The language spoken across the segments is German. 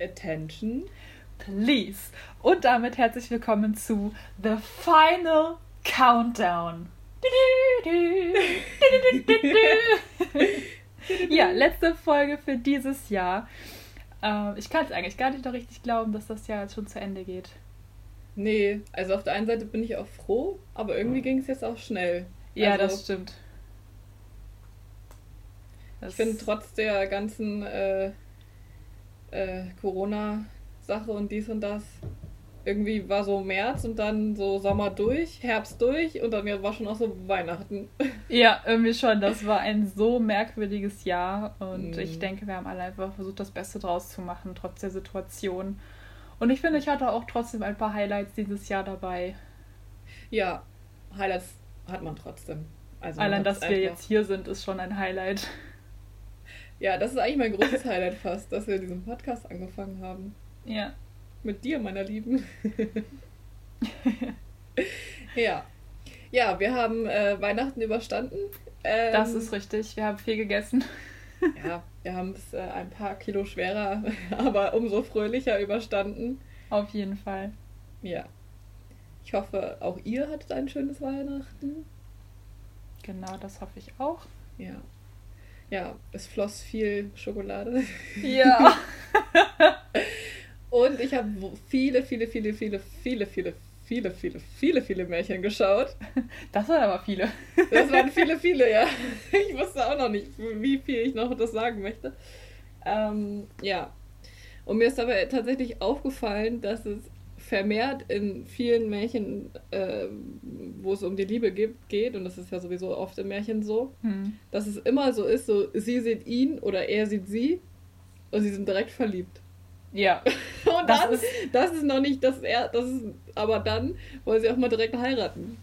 Attention. Please. Und damit herzlich willkommen zu The Final Countdown. ja, letzte Folge für dieses Jahr. Ähm, ich kann es eigentlich gar nicht noch richtig glauben, dass das Jahr jetzt schon zu Ende geht. Nee, also auf der einen Seite bin ich auch froh, aber irgendwie ging es jetzt auch schnell. Ja, also, das stimmt. ich finde trotz der ganzen äh, äh, Corona-Sache und dies und das, irgendwie war so März und dann so Sommer durch, Herbst durch und dann war schon auch so Weihnachten. Ja, irgendwie schon. Das war ein so merkwürdiges Jahr und Mm. ich denke, wir haben alle einfach versucht, das Beste draus zu machen, trotz der Situation. Und ich finde, ich hatte auch trotzdem ein paar Highlights dieses Jahr dabei. Ja, Highlights hat man trotzdem. Also Allein, dass wir jetzt hier sind, ist schon ein Highlight. Ja, das ist eigentlich mein großes Highlight fast, dass wir diesen Podcast angefangen haben. Ja. Mit dir, meiner Lieben. ja. Ja, wir haben äh, Weihnachten überstanden. Ähm, Das ist richtig. Wir haben viel gegessen. Ja, wir haben es äh, ein paar Kilo schwerer, aber umso fröhlicher überstanden. Auf jeden Fall. Ja. Ich hoffe, auch ihr hattet ein schönes Weihnachten. Genau, das hoffe ich auch. Ja. Ja, es floss viel Schokolade. Ja. Und ich habe viele, viele, viele, viele, viele, viele, viele, viele, viele, viele Märchen geschaut. Das sind aber viele. Das waren viele, viele, ja. Ich wusste auch noch nicht, wie viel ich noch das sagen möchte. Ähm, ja. Und mir ist aber tatsächlich aufgefallen, dass es vermehrt in vielen Märchen, äh, wo es um die Liebe gibt, geht, und das ist ja sowieso oft im Märchen so, Hm. dass es immer so ist, so sie sieht ihn oder er sieht sie und sie sind direkt verliebt. Ja. Und Das dann, ist- das ist noch nicht, das, er, das ist, aber dann wollen sie auch mal direkt heiraten.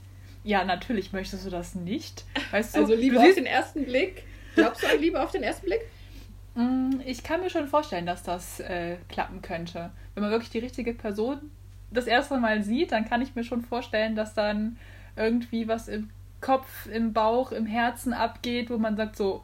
Ja, natürlich möchtest du das nicht. Weißt du, Also Liebe auf den ersten Blick. Glaubst du an Liebe auf den ersten Blick? Mm, ich kann mir schon vorstellen, dass das äh, klappen könnte. Wenn man wirklich die richtige Person das erste Mal sieht, dann kann ich mir schon vorstellen, dass dann irgendwie was im Kopf, im Bauch, im Herzen abgeht, wo man sagt so,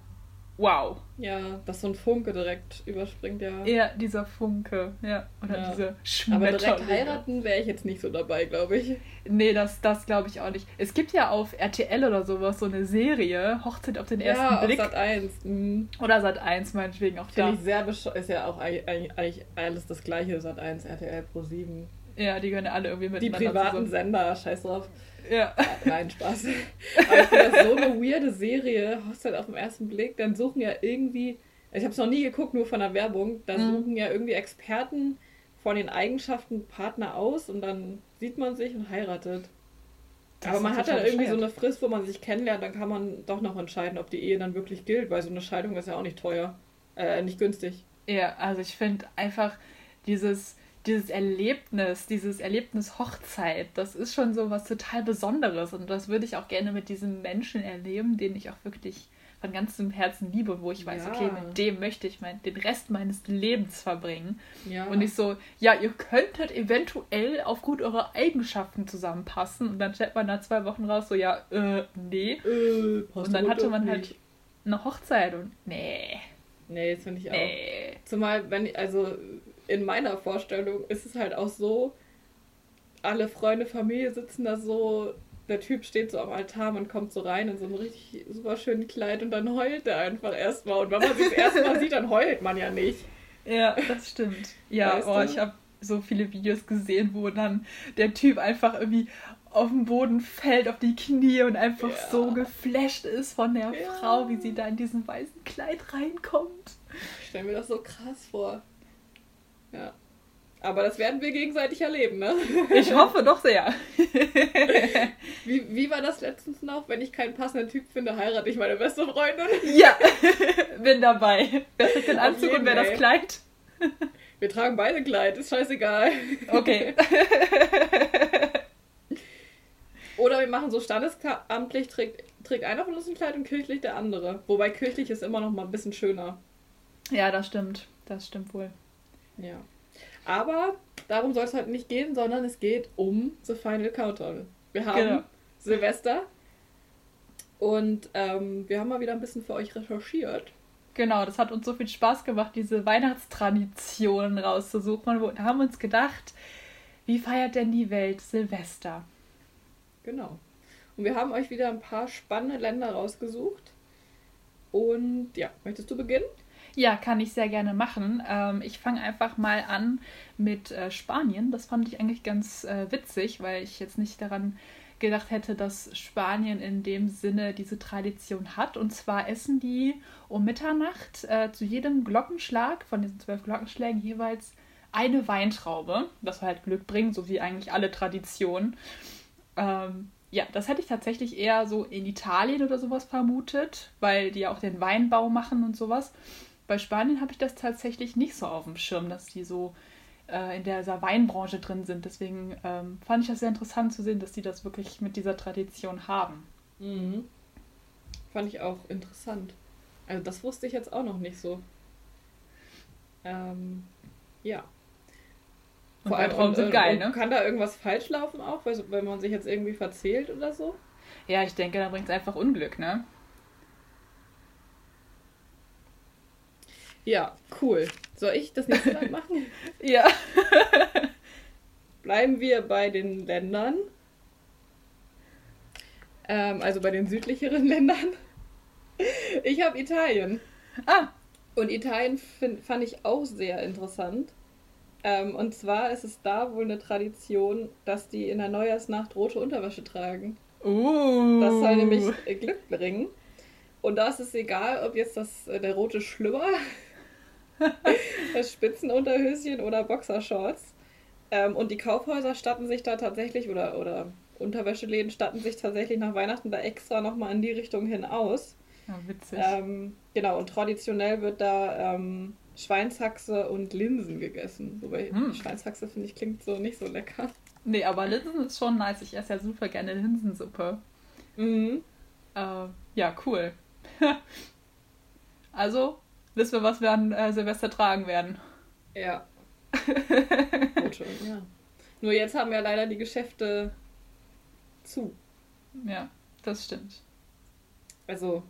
wow. Ja, dass so ein Funke direkt überspringt, ja. Eher dieser Funke, ja. Oder Ja. diese Aber Schmetterlinge. direkt heiraten wäre ich jetzt nicht so dabei, glaube ich. Nee, das, das glaube ich auch nicht. Es gibt ja auf RTL oder sowas so eine Serie, Hochzeit auf den ersten ja, Blick. auf Sat 1. Mhm. Oder Sat 1 meinetwegen auch da. Finde ich sehr bescheuert. Ist ja auch eigentlich, eigentlich alles das gleiche, Sat 1, RTL Pro 7. Ja, die gehören ja alle irgendwie Die miteinander privaten zusammen. Sender, scheiß drauf. Ja. Nein, Spaß. Aber ich finde das so eine weirde Serie, Hochzeit auf den ersten Blick. Dann suchen ja irgendwie, ich habe es noch nie geguckt, nur von der Werbung, da Mhm. suchen ja irgendwie Experten von den Eigenschaften Partner aus und dann sieht man sich und heiratet. Das Aber man hat dann irgendwie so eine Frist, wo man sich kennenlernt, dann kann man doch noch entscheiden, ob die Ehe dann wirklich gilt, weil so eine Scheidung ist ja auch nicht teuer. Äh, nicht günstig. Ja, also ich finde einfach dieses, dieses Erlebnis, dieses Erlebnis Hochzeit, das ist schon so was total Besonderes und das würde ich auch gerne mit diesem Menschen erleben, den ich auch wirklich von ganzem Herzen liebe wo ich weiß, Ja. okay, mit dem möchte ich mein, den Rest meines Lebens verbringen. Ja. Und nicht so, ja, ihr könntet eventuell aufgrund eurer Eigenschaften zusammenpassen und dann stellt man nach zwei Wochen raus, so, ja, äh, nee. äh, Und dann hatte man nicht. halt eine Hochzeit und nee, Nee, das finde ich auch. nee. Zumal, wenn, also in meiner Vorstellung ist es halt auch so, alle Freunde, Familie sitzen da so, der Typ steht so am Altar, man kommt so rein in so einem richtig super schönen Kleid und dann heult er einfach erstmal. Und wenn man sich das erste Mal sieht, dann heult man ja nicht. Ja, das stimmt. Ja, Weißt oh, du? ich habe so viele Videos gesehen, wo dann der Typ einfach irgendwie auf den Boden fällt, auf die Knie und einfach Ja. so geflasht ist von der Ja. Frau, wie sie da in diesem weißen Kleid reinkommt. Ich stelle mir das so krass vor. Ja. Aber das werden wir gegenseitig erleben, ne? Ich hoffe doch sehr. Wie, wie war das letztens noch? Wenn ich keinen passenden Typ finde, heirate ich meine beste Freundin. ja, bin dabei. Wer trägt den Anzug und jeden, wer das. Kleid? Wir tragen beide Kleid, ist scheißegal. Okay. Oder wir machen so standesamtlich, trägt, trägt einer von uns ein Kleid und kirchlich der andere. Wobei kirchlich ist immer noch mal ein bisschen schöner. ja, das stimmt. Das stimmt wohl. Ja. Aber darum soll es heute nicht gehen, sondern es geht um The Final Countdown. Wir haben Genau. Silvester und ähm, wir haben mal wieder ein bisschen für euch recherchiert. Genau, das hat uns so viel Spaß gemacht, diese Weihnachtstraditionen rauszusuchen. Wir haben uns gedacht, wie feiert denn die Welt Silvester? Genau. Und wir haben euch wieder ein paar spannende Länder rausgesucht. Und ja, möchtest du beginnen? Ja, kann ich sehr gerne machen. Ähm, ich fange einfach mal an mit äh, Spanien. Das fand ich eigentlich ganz äh, witzig, weil ich jetzt nicht daran gedacht hätte, dass Spanien in dem Sinne diese Tradition hat. Und zwar essen die um Mitternacht äh, zu jedem Glockenschlag von diesen zwölf Glockenschlägen jeweils eine Weintraube. Soll halt Glück bringen, so wie eigentlich alle Traditionen. Ähm, ja, das hätte ich tatsächlich eher so in Italien oder sowas vermutet, weil die ja auch den Weinbau machen und sowas. Bei Spanien habe ich das tatsächlich nicht so auf dem Schirm, dass die so äh, in dieser Weinbranche drin sind. Deswegen ähm, fand ich das sehr interessant zu sehen, dass die das wirklich mit dieser Tradition haben. Mhm. Fand ich auch interessant. Also das wusste ich jetzt auch noch nicht so. Ähm, ja. Und Vor allem und, sind geil, ne? Kann da irgendwas falsch laufen auch, wenn man sich jetzt irgendwie verzählt oder so? Ja, ich denke, da bringt es einfach Unglück, ne? Ja, cool. Soll ich das nächste Mal machen? ja. Bleiben wir bei den Ländern. Ähm, also bei den südlicheren Ländern. Ich habe Italien. Ah. Und Italien find, fand ich auch sehr interessant. Ähm, und zwar ist es da wohl eine Tradition, dass die in der Neujahrsnacht rote Unterwäsche tragen. Uh. Das soll nämlich Glück bringen. Und da ist es egal, ob jetzt das äh, der rote Schlüpper das Spitzenunterhöschen oder Boxershorts. Ähm, und die Kaufhäuser statten sich da tatsächlich, oder, oder Unterwäscheläden statten sich tatsächlich nach Weihnachten da extra nochmal in die Richtung hin aus. Ja, witzig. Ähm, genau, und traditionell wird da ähm, Schweinshaxe und Linsen gegessen. Wobei hm. Schweinshaxe finde ich klingt so nicht so lecker. Nee, aber Linsen ist schon nice. Ich esse ja super gerne Linsensuppe. Mhm. Äh, ja, cool. also, wissen wir, was wir an äh, Silvester tragen werden. Ja. Gut schon, ja. Nur jetzt haben ja leider die Geschäfte zu. Ja, das stimmt. Also,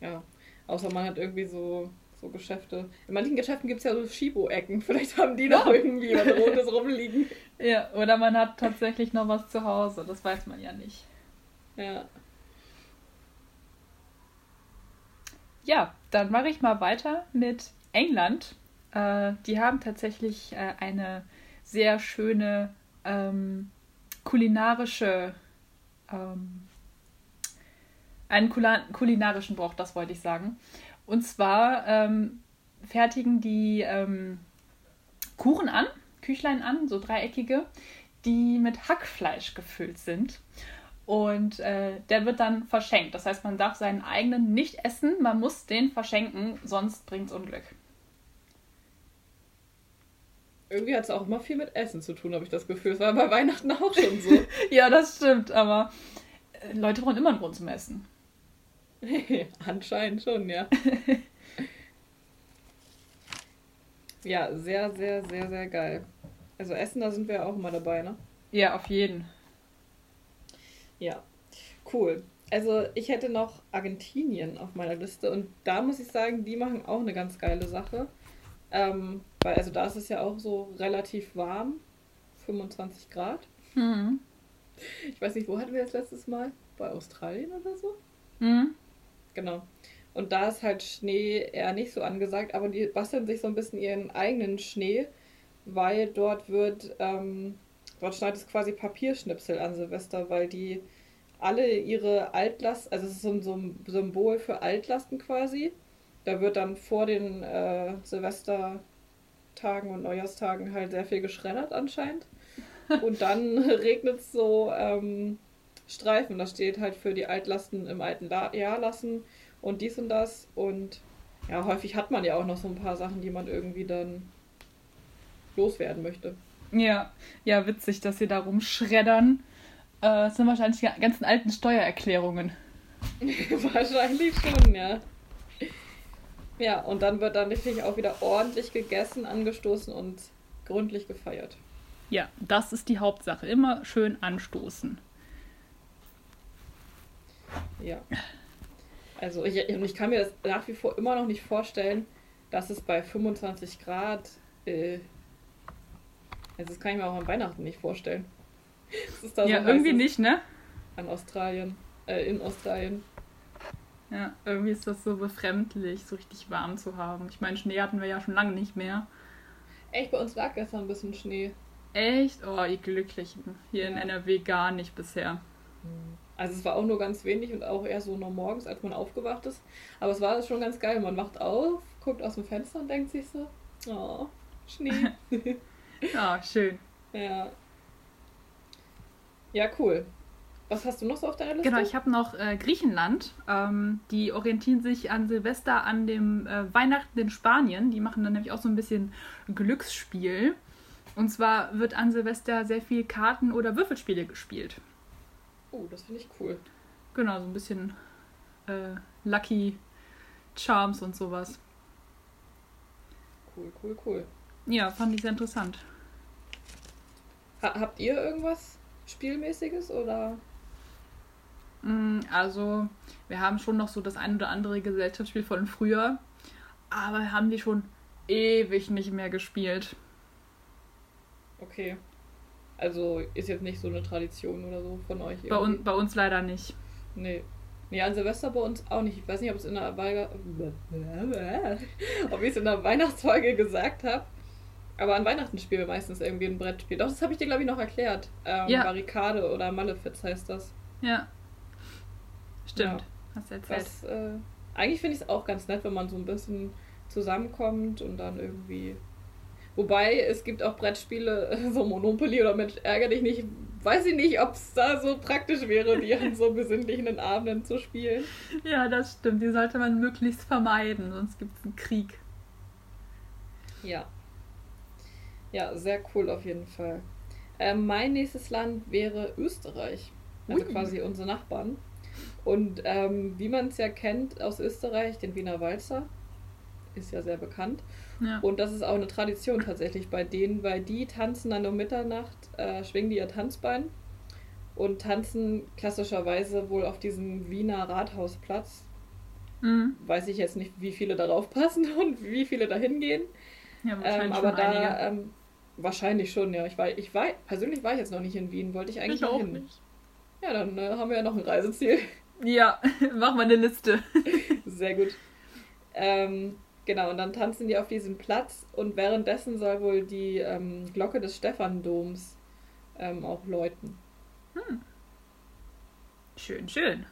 ja. Außer man hat irgendwie so, so Geschäfte. In manchen Geschäften gibt es ja so Schibo-Ecken. Vielleicht haben die noch irgendwie was Rotes rumliegen. Ja, oder man hat tatsächlich noch was zu Hause. Das weiß man ja nicht. Ja. Ja, dann mache ich mal weiter mit England. Äh, die haben tatsächlich äh, eine sehr schöne ähm, kulinarische, ähm, einen kulinarischen Brauch, das wollte ich sagen. Und zwar ähm, fertigen die ähm, Kuchen an, Küchlein an, so dreieckige, die mit Hackfleisch gefüllt sind. Und äh, der wird dann verschenkt. Das heißt, man darf seinen eigenen nicht essen, man muss den verschenken, sonst bringt es Unglück. Irgendwie hat es auch immer viel mit Essen zu tun, habe ich das Gefühl. Es war bei Weihnachten auch schon so. ja, das stimmt, aber äh, Leute brauchen immer einen Grund zum Essen. Anscheinend schon, ja. ja, sehr, sehr, sehr, sehr geil. Also Essen, da sind wir ja auch immer dabei, ne? Ja, auf jeden. Ja, cool. Also ich hätte noch Argentinien auf meiner Liste und da muss ich sagen, die machen auch eine ganz geile Sache. Ähm, weil also da ist es ja auch so relativ warm, 25 Grad. Mhm. Ich weiß nicht, wo hatten wir das letztes Mal? Bei Australien oder so? Mhm. Genau. Und da ist halt Schnee eher nicht so angesagt, aber die basteln sich so ein bisschen ihren eigenen Schnee, weil dort wird ähm, Dort schneidet es quasi Papierschnipsel an Silvester, weil die alle ihre Altlast, also es ist so ein, so ein Symbol für Altlasten quasi. Da wird dann vor den äh, Silvestertagen und Neujahrstagen halt sehr viel geschreddert anscheinend. Und dann regnet es so ähm, Streifen. Das steht halt für die Altlasten im alten La Jahr lassen und dies und das. Und ja, häufig hat man ja auch noch so ein paar Sachen, die man irgendwie dann loswerden möchte. Ja, ja, witzig, dass sie da rumschreddern. Äh, das sind wahrscheinlich die ganzen alten Steuererklärungen. wahrscheinlich schon, ja. Ja, und dann wird dann natürlich auch wieder ordentlich gegessen, angestoßen und gründlich gefeiert. Ja, das ist die Hauptsache. Immer schön anstoßen. Ja. Also ich, ich kann mir das nach wie vor immer noch nicht vorstellen, dass es bei 25 Grad, äh, also das kann ich mir auch an Weihnachten nicht vorstellen. ja, so irgendwie nicht, ne? An Australien, äh, in Australien. Ja, irgendwie ist das so befremdlich, so richtig warm zu haben. Ich meine, Schnee hatten wir ja schon lange nicht mehr. Echt, bei uns lag gestern ein bisschen Schnee. Echt? Oh, ihr Glücklichen. Hier ja. in NRW gar nicht bisher. Hm. Also es war auch nur ganz wenig und auch eher so noch morgens, als man aufgewacht ist. Aber es war schon ganz geil. Man wacht auf, guckt aus dem Fenster und denkt sich so, oh, Schnee. Ja, schön. Ja. Ja, cool. Was hast du noch so auf deiner Liste? Genau, ich habe noch äh, Griechenland. Ähm, die orientieren sich an Silvester an dem äh, Weihnachten in Spanien. Die machen dann nämlich auch so ein bisschen Glücksspiel. Und zwar wird an Silvester sehr viel Karten- oder Würfelspiele gespielt. Oh, das finde ich cool. Genau, so ein bisschen äh, Lucky Charms und sowas. Cool, cool, cool. Ja, fand ich sehr interessant. Ha habt ihr irgendwas Spielmäßiges oder? Mm, also, wir haben schon noch so das ein oder andere Gesellschaftsspiel von früher, aber haben die schon ewig nicht mehr gespielt. Okay. Also ist jetzt nicht so eine Tradition oder so von euch. Bei, un bei uns leider nicht. Nee. Nee, an Silvester bei uns auch nicht. Ich weiß nicht, ob es in der Weihnacht ob ich es in der Weihnachtsfolge gesagt habe. Aber an Weihnachten spielen wir meistens irgendwie ein Brettspiel. Doch, das habe ich dir, glaube ich, noch erklärt. Ähm, ja. Barrikade oder Malefiz heißt das. Ja. Stimmt. Ja. Hast du erzählt. Das, äh, eigentlich finde ich es auch ganz nett, wenn man so ein bisschen zusammenkommt und dann irgendwie. Wobei es gibt auch Brettspiele, so Monopoly oder Mensch, ärger dich nicht. Weiß ich nicht, ob es da so praktisch wäre, die an so besinnlichen Abenden zu spielen. Ja, das stimmt. Die sollte man möglichst vermeiden, sonst gibt es einen Krieg. Ja, ja, sehr cool auf jeden Fall. Ähm, mein nächstes Land wäre Österreich. Also Ui. quasi unsere Nachbarn. Und ähm, wie man es ja kennt aus Österreich, den Wiener Walzer, ist ja sehr bekannt. Ja. Und das ist auch eine Tradition tatsächlich bei denen, weil die tanzen dann um Mitternacht, äh, schwingen die ihr Tanzbein und tanzen klassischerweise wohl auf diesem Wiener Rathausplatz. Mhm. Weiß ich jetzt nicht, wie viele darauf passen und wie viele da hingehen. Ja, ähm, aber da ähm, Wahrscheinlich schon, ja. Ich war, ich war, persönlich war ich jetzt noch nicht in Wien, wollte ich eigentlich ich auch hin. nicht. Ja, dann äh, haben wir ja noch ein Reiseziel. Ja, mach mal eine Liste. Sehr gut. Ähm, genau, und dann tanzen die auf diesem Platz und währenddessen soll wohl die ähm, Glocke des Stephandoms ähm, auch läuten. Hm. Schön, schön.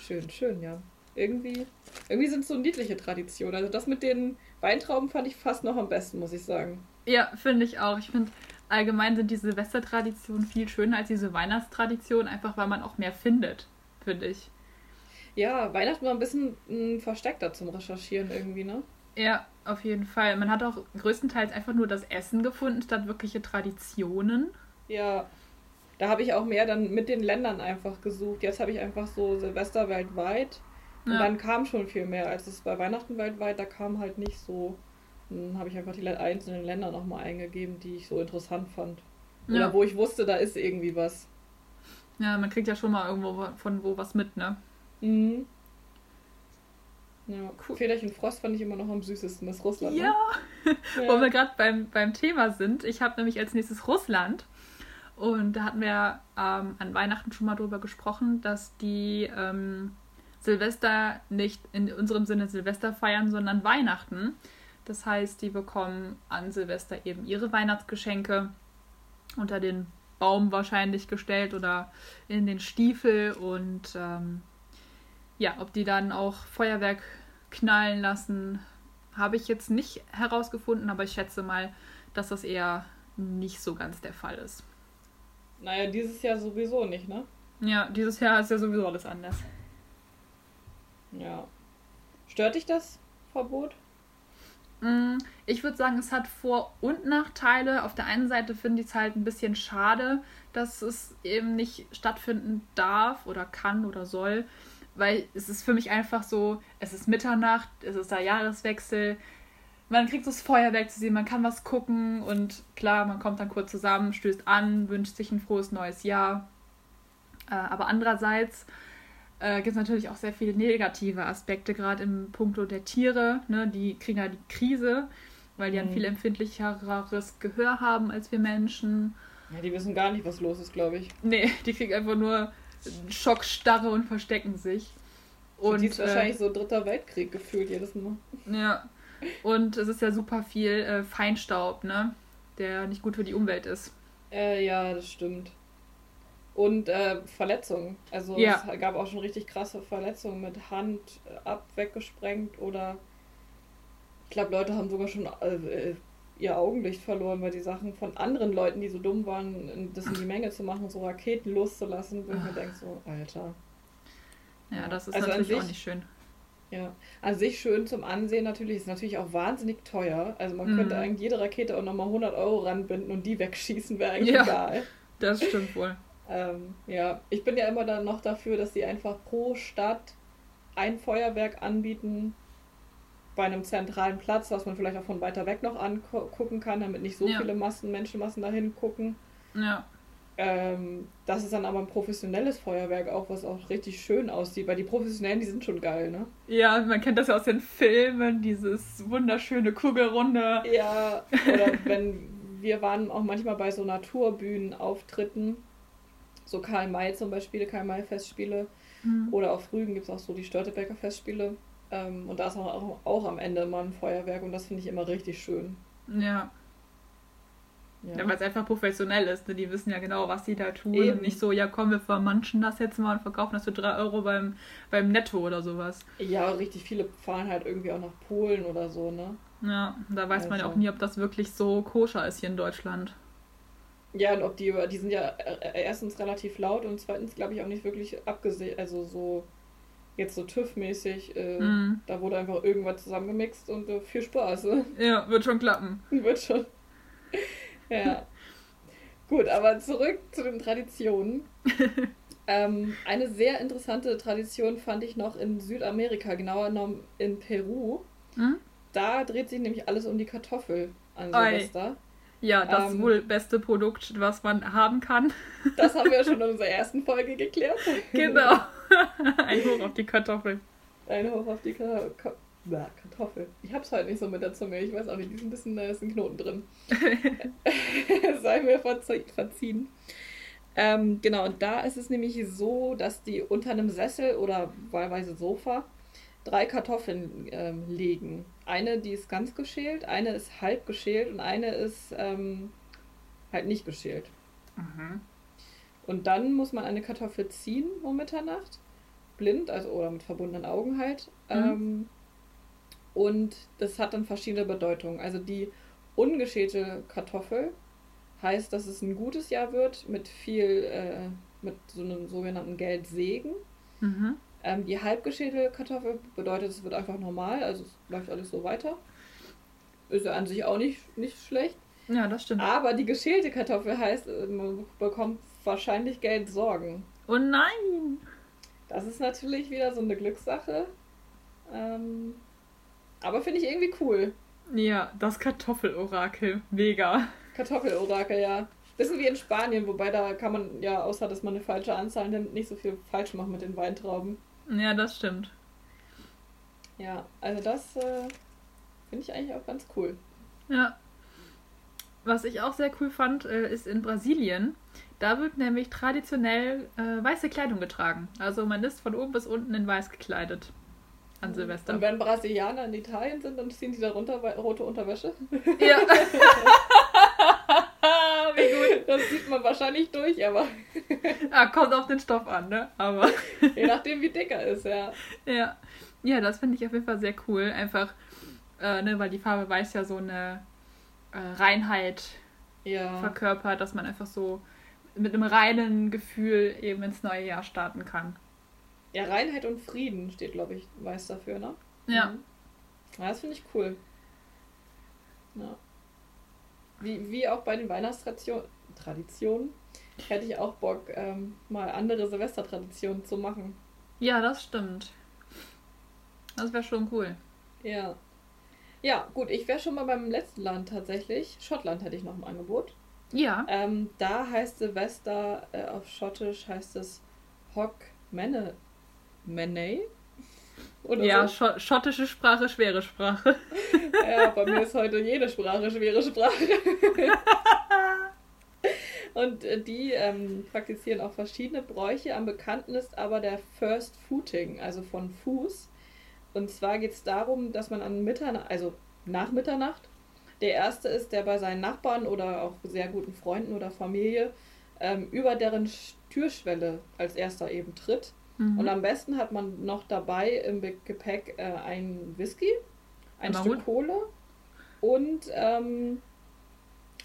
Schön, schön, ja. Irgendwie, irgendwie sind es so niedliche Traditionen. Also das mit den Weintrauben fand ich fast noch am besten, muss ich sagen. Ja, finde ich auch. Ich finde, allgemein sind die Silvestertraditionen viel schöner als diese Weihnachtstradition, einfach weil man auch mehr findet, finde ich. Ja, Weihnachten war ein bisschen m, hm, versteckter zum Recherchieren irgendwie, ne? Ja, auf jeden Fall. Man hat auch größtenteils einfach nur das Essen gefunden, statt wirkliche Traditionen. Ja, da habe ich auch mehr dann mit den Ländern einfach gesucht. Jetzt habe ich einfach so Silvester weltweit. Und ja. dann kam schon viel mehr. Als es bei Weihnachten weltweit, da kam halt nicht so. Dann habe ich einfach die einzelnen Länder nochmal eingegeben, die ich so interessant fand. Oder ja. wo ich wusste, da ist irgendwie was. Ja, man kriegt ja schon mal irgendwo von wo was mit, ne? Mhm. Ja, cool. Federchen Frost fand ich immer noch am süßesten, das Russland. Ja, ne? ja. wo wir gerade beim, beim Thema sind. Ich habe nämlich als nächstes Russland. Und da hatten wir ähm, an Weihnachten schon mal drüber gesprochen, dass die ähm, Silvester nicht in unserem Sinne Silvester feiern, sondern Weihnachten. Das heißt, die bekommen an Silvester eben ihre Weihnachtsgeschenke unter den Baum wahrscheinlich gestellt oder in den Stiefel und ähm, ja, ob die dann auch Feuerwerk knallen lassen, habe ich jetzt nicht herausgefunden, aber ich schätze mal, dass das eher nicht so ganz der Fall ist. Naja, dieses Jahr sowieso nicht, ne? Ja, dieses Jahr ist ja sowieso alles anders. Ja. Stört dich das Verbot? Mm, ich würde sagen, es hat Vor- und Nachteile. Auf der einen Seite finde ich es halt ein bisschen schade, dass es eben nicht stattfinden darf oder kann oder soll, weil es ist für mich einfach so, es ist Mitternacht, es ist der Jahreswechsel, man kriegt das Feuerwerk zu sehen, man kann was gucken und klar, man kommt dann kurz zusammen, stößt an, wünscht sich ein frohes neues Jahr. Äh, aber andererseits äh, gibt es natürlich auch sehr viele negative Aspekte, gerade im Punkto der Tiere. Ne? Die kriegen ja die Krise, weil die ein Mhm. viel empfindlicheres Gehör haben als wir Menschen. Ja, die wissen gar nicht, was los ist, glaube ich. Nee, die kriegen einfach nur Schockstarre und verstecken sich. Und die ist äh, wahrscheinlich so dritter Weltkrieg gefühlt jedes Mal. Ja. Und es ist ja super viel äh, Feinstaub, ne? Der nicht gut für die Umwelt ist. Äh, ja, das stimmt. Und äh, Verletzungen. Also Ja. es gab auch schon richtig krasse Verletzungen mit Hand äh, ab, weggesprengt oder ich glaube, Leute haben sogar schon äh, äh, ihr Augenlicht verloren, weil die Sachen von anderen Leuten, die so dumm waren, das in die Menge zu machen, so Raketen loszulassen, wo ich mir denke, so, Alter. Ja, das ist Also natürlich auch sich- nicht schön. Ja, an sich schön zum Ansehen natürlich, ist natürlich auch wahnsinnig teuer. Also man Mhm. könnte eigentlich jede Rakete auch nochmal 100 Euro ranbinden und die wegschießen, wäre eigentlich Ja. egal. Das stimmt wohl. Ähm, ja, ich bin ja immer dann noch dafür, dass sie einfach pro Stadt ein Feuerwerk anbieten bei einem zentralen Platz, was man vielleicht auch von weiter weg noch angucken kann, damit nicht so Ja. viele Massen, Menschenmassen dahin gucken. Ja. Ähm, das ist dann aber ein professionelles Feuerwerk auch, was auch richtig schön aussieht, weil die professionellen, die sind schon geil, ne? Ja, man kennt das ja aus den Filmen, dieses wunderschöne Kugelrunde. Ja, oder wenn wir waren auch manchmal bei so Naturbühnenauftritten, so Karl-May zum Beispiel, Karl-May-Festspiele, Mhm. oder auf Rügen gibt es auch so die Störtebecker Festspiele. Ähm, und da ist auch, auch, am Ende immer ein Feuerwerk und das finde ich immer richtig schön. Ja. Ja. Ja, weil es einfach professionell ist. Ne? Die wissen ja genau, was sie da tun. Eben. Und nicht so, ja komm, wir vermanschen das jetzt mal und verkaufen das für 3 Euro beim, beim Netto oder sowas. ja, richtig viele fahren halt irgendwie auch nach Polen oder so, ne? Ja, da weiß man ja Also. auch nie, ob das wirklich so koscher ist hier in Deutschland. Ja, und ob die, über- die sind ja äh, erstens relativ laut und zweitens glaube ich auch nicht wirklich abgesehen, also so jetzt so TÜV-mäßig. Äh, Mhm. Da wurde einfach irgendwas zusammengemixt und äh, viel Spaß. Ne? Ja, wird schon klappen. Wird schon. Ja. Gut, aber zurück zu den Traditionen. ähm, eine sehr interessante Tradition fand ich noch in Südamerika, genauer genommen in Peru. Hm? Da dreht sich nämlich alles um die Kartoffel an. Silvester. Ja, das Ähm. wohl beste Produkt, was man haben kann. Das haben wir ja schon in unserer ersten Folge geklärt. Genau. Ein Hoch auf die Kartoffel. Ein Hoch auf die Ka Ka Na, Kartoffel. Ich hab's heute nicht so mit der Zunge. Ich weiß auch nicht, die ist ein bisschen, da ist ein Knoten drin. Sei mir verzie verziehen. Ähm, genau, und da ist es nämlich so, dass die unter einem Sessel oder wahlweise Sofa drei Kartoffeln ähm, legen. Eine, die ist ganz geschält, eine ist halb geschält und eine ist ähm, halt nicht geschält. Mhm. Und dann muss man eine Kartoffel ziehen um Mitternacht. Blind, also oder mit verbundenen Augen halt. Mhm. Ähm, und das hat dann verschiedene Bedeutungen. Also die ungeschälte Kartoffel heißt, dass es ein gutes Jahr wird mit viel, äh, mit so einem sogenannten Geldsegen. Mhm. Ähm, die halbgeschälte Kartoffel bedeutet, es wird einfach normal, also es läuft alles so weiter. Ist ja an sich auch nicht, nicht schlecht. Ja, das stimmt. Aber die geschälte Kartoffel heißt, äh, man bekommt wahrscheinlich Geldsorgen. Oh nein! Das ist natürlich wieder so eine Glückssache. Ähm, aber finde ich irgendwie cool. Ja, das Kartoffelorakel. Mega. Kartoffelorakel, ja. Bisschen wie in Spanien, wobei da kann man ja, außer dass man eine falsche Anzahl nimmt, nicht so viel falsch machen mit den Weintrauben. Ja, das stimmt. Ja, also das äh, finde ich eigentlich auch ganz cool. Ja. Was ich auch sehr cool fand, äh, ist in Brasilien. Da wird nämlich traditionell äh, weiße Kleidung getragen. Also man ist von oben bis unten in weiß gekleidet. An Silvester. Und wenn Brasilianer in Italien sind, dann ziehen die darunter rote Unterwäsche. Ja. Wie gut. Das sieht man wahrscheinlich durch, aber Ah, kommt auf den Stoff an, ne? Aber je nachdem, wie dick er ist, ja. ja. Ja, das finde ich auf jeden Fall sehr cool. Einfach, äh, ne, weil die Farbe weiß ja so eine äh, Reinheit Ja. verkörpert, dass man einfach so mit einem reinen Gefühl eben ins neue Jahr starten kann. Ja, Reinheit und Frieden steht, glaube ich, weiß dafür, ne? Ja. Mhm. Ja, das finde ich cool. Ja. Wie, wie auch bei den Weihnachtstraditionen Traditionen, hätte ich auch Bock, ähm, mal andere Silvestertraditionen zu machen. Ja, das stimmt. Das wäre schon cool. Ja. Ja, gut, ich wäre schon mal beim letzten Land tatsächlich. Schottland hätte ich noch im Angebot. Ja. Ähm, da heißt Silvester äh, auf Schottisch heißt es Hock Menne. Manet. Oder ja, so. schottische Sprache, schwere Sprache. Ja, bei mir ist heute jede Sprache schwere Sprache. Und äh, die ähm, praktizieren auch verschiedene Bräuche. Am bekannten ist aber der First Footing, also von Fuß. Und zwar geht es darum, dass man an Mitternacht, also nach Mitternacht, der erste ist, der bei seinen Nachbarn oder auch sehr guten Freunden oder Familie ähm, über deren Türschwelle als erster eben tritt. Mhm. Und am besten hat man noch dabei im Gepäck äh, ein Whisky, ein Stück gut. Kohle und ähm,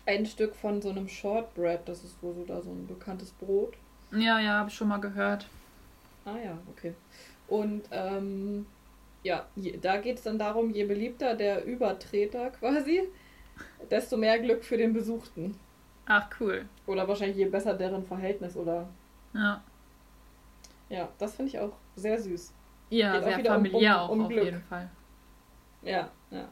ein Stück von so einem Shortbread. Das ist wohl so da so ein bekanntes Brot. Ja, ja, habe ich schon mal gehört. Ah ja, okay. Und ähm, ja, da geht es dann darum, je beliebter der Übertreter quasi, desto mehr Glück für den Besuchten. Ach, cool. Oder wahrscheinlich je besser deren Verhältnis, oder? Ja. Ja, das finde ich auch sehr süß. Ja, Geht sehr familiär um, um, um auch auf jeden Fall. Ja, ja.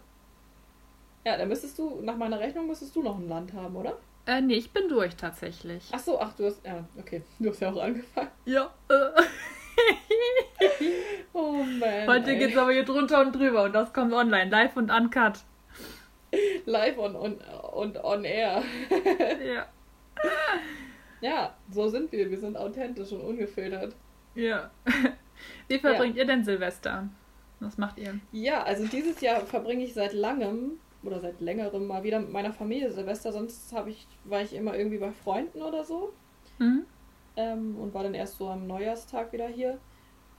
Ja, dann müsstest du, nach meiner Rechnung müsstest du noch ein Land haben, oder? Äh, nee, ich bin durch tatsächlich. Ach so, ach, du hast, ja, okay. Du hast ja auch angefangen. Ja. Äh. oh man. Heute geht es aber hier drunter und drüber und das kommt online, live und uncut. Live und, und, und on air. ja. Ja, so sind wir. Wir sind authentisch und ungefiltert. Ja. Wie verbringt ja. ihr denn Silvester? Was macht ihr? Ja, also dieses Jahr verbringe ich seit langem oder seit längerem mal wieder mit meiner Familie Silvester. Sonst habe ich, war ich immer irgendwie bei Freunden oder so. Mhm. Ähm, und war dann erst so am Neujahrstag wieder hier.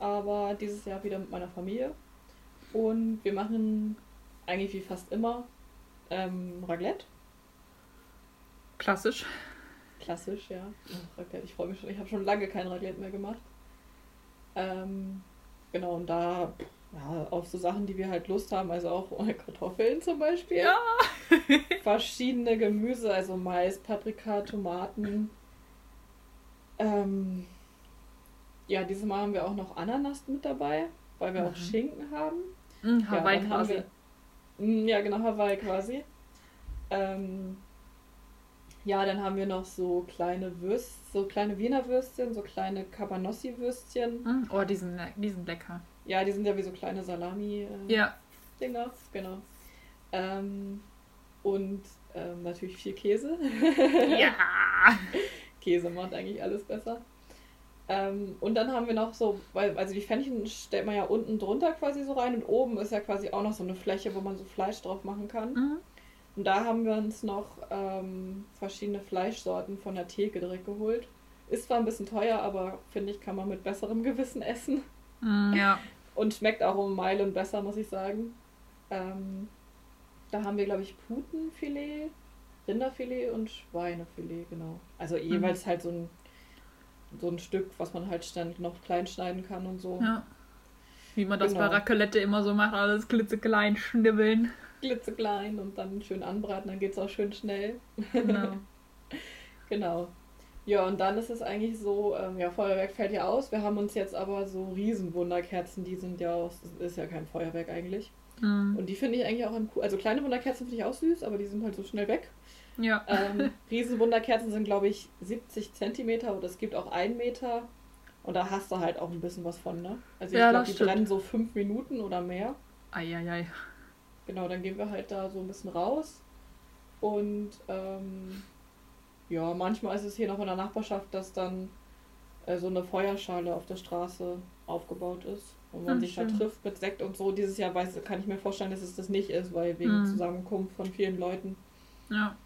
Aber dieses Jahr wieder mit meiner Familie. Und wir machen eigentlich wie fast immer ähm, Raclette. Klassisch. Klassisch, ja. Raclette, ich freue mich schon. Ich habe schon lange kein Raclette mehr gemacht. Ähm, genau, und da ja, auf so Sachen, die wir halt Lust haben, also auch Kartoffeln zum Beispiel. Ja. Verschiedene Gemüse, also Mais, Paprika, Tomaten. Ähm, ja, dieses Mal haben wir auch noch Ananas mit dabei, weil wir mhm. auch Schinken haben. Mhm, Hawaii ja, quasi. Wir, mm, ja, genau, Hawaii quasi. Ähm, ja, dann haben wir noch so kleine Würstchen, so kleine Wiener Würstchen, so kleine Cabanossi-Würstchen. Mhm. Oh, die sind, die sind lecker. Ja, die sind ja wie so kleine Salami-Dinger. Äh, ja. genau. Ähm, und ähm, natürlich viel Käse. ja! Käse macht eigentlich alles besser. Ähm, und dann haben wir noch so, weil, also die Fännchen stellt man ja unten drunter quasi so rein und oben ist ja quasi auch noch so eine Fläche, wo man so Fleisch drauf machen kann. Mhm. Und da haben wir uns noch ähm, verschiedene Fleischsorten von der Theke direkt geholt. Ist zwar ein bisschen teuer, aber finde ich, kann man mit besserem Gewissen essen. Mm, ja. Und schmeckt auch um Meilen besser, muss ich sagen. Ähm, da haben wir, glaube ich, Putenfilet, Rinderfilet und Schweinefilet, genau. Also mhm. jeweils halt so ein, so ein Stück, was man halt dann noch klein schneiden kann und so. Ja. Wie man das genau. bei Raclette immer so macht, alles klitzeklein schnibbeln. Klitzeklein und dann schön anbraten, dann geht es auch schön schnell. Genau. genau. Ja, und dann ist es eigentlich so, ähm, ja, Feuerwerk fällt ja aus. Wir haben uns jetzt aber so Riesenwunderkerzen, die sind ja aus, ist ja kein Feuerwerk eigentlich. Mhm. Und die finde ich eigentlich auch am cool. Also kleine Wunderkerzen finde ich auch süß, aber die sind halt so schnell weg. Ja. Ähm, Riesenwunderkerzen sind, glaube ich, 70 Zentimeter oder es gibt auch einen Meter. Und da hast du halt auch ein bisschen was von, ne? Also ich ja, glaube, die stimmt. brennen so fünf Minuten oder mehr. Eieiei. Genau, dann gehen wir halt da so ein bisschen raus. Und ähm, ja, manchmal ist es hier noch in der Nachbarschaft, dass dann äh, so eine Feuerschale auf der Straße aufgebaut ist und man Ach, sich schön. da trifft mit Sekt und so. Dieses Jahr weiß, kann ich mir vorstellen, dass es das nicht ist, weil wegen mhm. Zusammenkunft von vielen Leuten. Ja.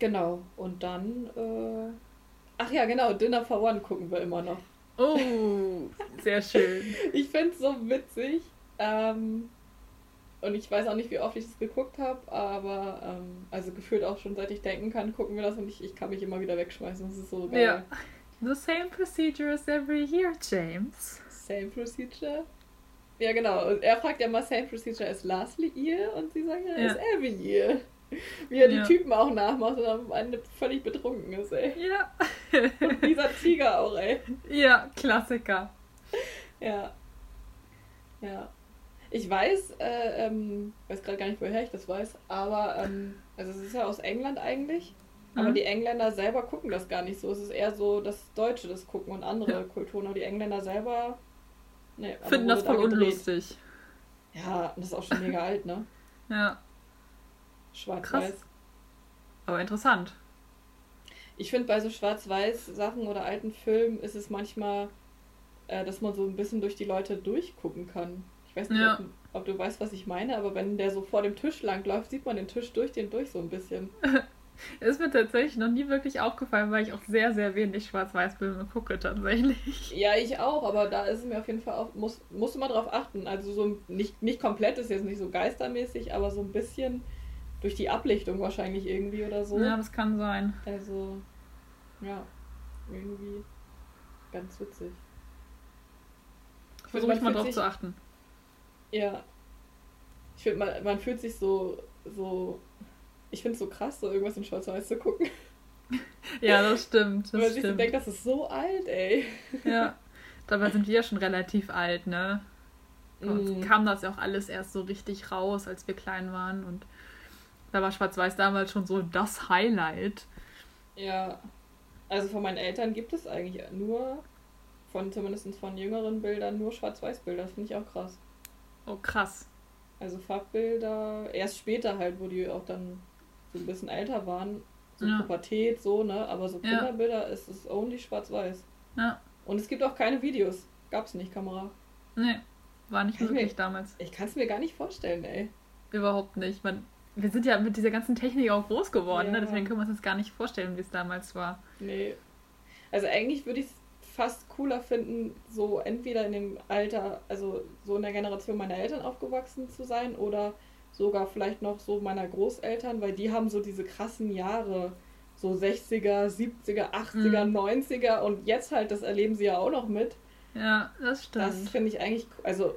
Genau. Und dann, äh, ach ja, genau, Dinner for One gucken wir immer noch. Oh, sehr schön. ich finde es so witzig. Ähm, und ich weiß auch nicht, wie oft ich das geguckt habe, aber ähm, also gefühlt auch schon seit ich denken kann, gucken wir das und ich, ich kann mich immer wieder wegschmeißen. Das ist so geil. Ja. The same procedure as every year, James. Same procedure? Ja, genau. Und er fragt ja mal, same procedure as last year und sie sagen ja, ja. as every year. Wie er die ja. Typen auch nachmacht und am Ende völlig betrunken ist, ey. Ja. und dieser Tiger auch, ey. Ja, Klassiker. Ja. Ja. Ich weiß, äh, ähm, weiß gerade gar nicht, woher ich das weiß, aber ähm, also es ist ja aus England eigentlich. Mhm. Aber die Engländer selber gucken das gar nicht so. Es ist eher so, dass Deutsche das gucken und andere ja. Kulturen. Aber die Engländer selber Nee, Finden das voll da unlustig. Ja, und das ist auch schon mega alt, ne? Ja, Schwarz-Weiß. Aber interessant. Ich finde, bei so Schwarz-Weiß-Sachen oder alten Filmen ist es manchmal, äh, dass man so ein bisschen durch die Leute durchgucken kann. Ich weiß nicht, Ja. ob, ob du weißt, was ich meine, aber wenn der so vor dem Tisch langläuft, sieht man den Tisch durch den durch so ein bisschen. Ist mir tatsächlich noch nie wirklich aufgefallen, weil ich auch sehr, sehr wenig Schwarz-Weiß-Filme gucke, tatsächlich. Ja, ich auch, aber da ist es mir auf jeden Fall auf, muss, musst du mal drauf achten. Also so nicht, nicht komplett ist jetzt nicht so geistermäßig, aber so ein bisschen durch die Ablichtung wahrscheinlich irgendwie oder so. Ja, das kann sein. Also, ja, irgendwie ganz witzig. Ich Versuche ich man mal drauf zu achten. Ja. Ich finde, man, man fühlt sich so, so, ich finde es so krass, so irgendwas in Schwarz-Weiß zu gucken. Ja, das stimmt. Weil man Das sich so stimmt. denkt, das ist so alt, ey. Ja. Dabei sind wir ja schon relativ alt, ne? Mm. kam das ja auch alles erst so richtig raus, als wir klein waren. Und da war Schwarz-Weiß damals schon so das Highlight. Ja. Also von meinen Eltern gibt es eigentlich nur, von zumindest von jüngeren Bildern, nur Schwarz-Weiß-Bilder. Das finde ich auch krass. Oh, krass. Also Farbbilder, erst später halt, wo die auch dann so ein bisschen älter waren. So Ja. Pubertät, so, ne? Aber so Ja. Kinderbilder ist es only schwarz-weiß. Ja. Und es gibt auch keine Videos. Gab's nicht, Kamera. Nee, war nicht Kann ich möglich mir- damals. Ich kann es mir gar nicht vorstellen, ey. Überhaupt nicht. Man, wir sind ja mit dieser ganzen Technik auch groß geworden, ne? Ja. deswegen können wir uns das gar nicht vorstellen, wie es damals war. Nee. Also eigentlich würde ich es fast cooler finden, so entweder in dem Alter, also so in der Generation meiner Eltern aufgewachsen zu sein oder sogar vielleicht noch so meiner Großeltern, weil die haben so diese krassen Jahre, so 60er, 70er, 80er, Mhm. 90er und jetzt halt, das erleben sie ja auch noch mit. Ja, das stimmt. Das finde ich eigentlich, also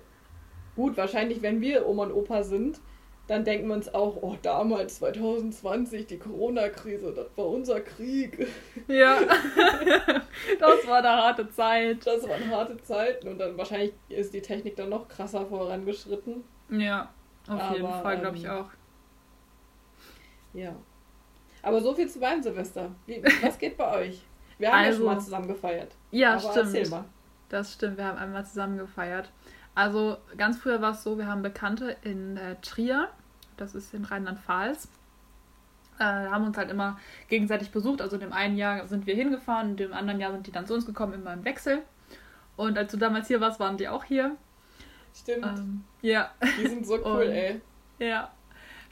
gut, wahrscheinlich, wenn wir Oma und Opa sind, dann denken wir uns auch, oh, damals 2020, die Corona-Krise, das war unser Krieg. Ja, das war eine harte Zeit. Das waren harte Zeiten und dann wahrscheinlich ist die Technik dann noch krasser vorangeschritten. Ja, auf jeden Aber, Fall, glaube ich ähm, auch. Ja. Aber so viel zu meinem Silvester. Wie, was geht bei euch? Wir haben ja Also- schon mal zusammen gefeiert. Ja, Aber erzähl stimmt. mal. Das stimmt, wir haben einmal zusammen gefeiert. Also ganz früher war es so, wir haben Bekannte in äh, Trier, das ist in Rheinland-Pfalz. Äh, haben uns halt immer gegenseitig besucht. Also in dem einen Jahr sind wir hingefahren, in dem anderen Jahr sind die dann zu uns gekommen, immer im Wechsel. Und als du damals hier warst, waren die auch hier. Stimmt. Ähm, ja, Die sind so cool, und- ey. ja.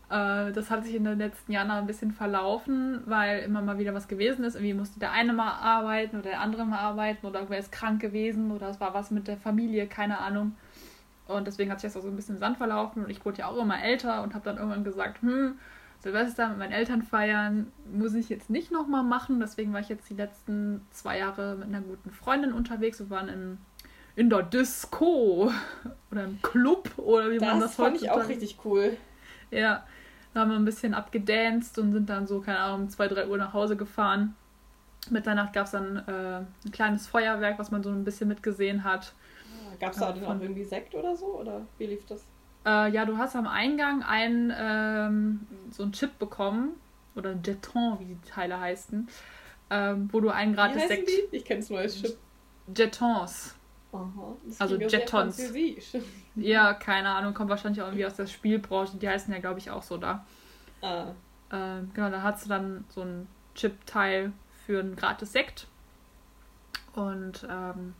Äh, das hat sich in den letzten Jahren ein bisschen verlaufen, weil immer mal wieder was gewesen ist. Irgendwie musste der eine mal arbeiten oder der andere mal arbeiten oder irgendwer ist krank gewesen oder es war was mit der Familie, keine Ahnung. Und deswegen hat sich das auch so ein bisschen im Sand verlaufen und ich wurde ja auch immer älter und habe dann irgendwann gesagt, hm, Silvester mit meinen Eltern feiern muss ich jetzt nicht nochmal machen. Deswegen war ich jetzt die letzten zwei Jahre mit einer guten Freundin unterwegs. Wir waren in, in der Disco oder im Club oder wie man Das das fand ich auch richtig cool. ja, da haben wir ein bisschen abgedanced und sind dann so, keine Ahnung, um 2, 3 Uhr nach Hause gefahren. Mitternacht gab es dann äh, ein kleines Feuerwerk, was man so ein bisschen mitgesehen hat. Gab es da Ja, denn von- auch irgendwie Sekt oder so? Oder wie lief das? Äh, ja, du hast am Eingang einen, ähm, so einen Chip bekommen, oder Jeton, wie die Teile heißen, ähm, wo du einen Wie gratis heißen Sekt... die? Ich kenn's nur als Chip. Jetons. Aha. Also Jetons. Ja, keine Ahnung, kommt wahrscheinlich auch irgendwie aus der Spielbranche. Die heißen ja, glaube ich, auch so da. Ah. Ähm, genau, da hast du dann so ein Chip-Teil für einen gratis Sekt. Und ähm,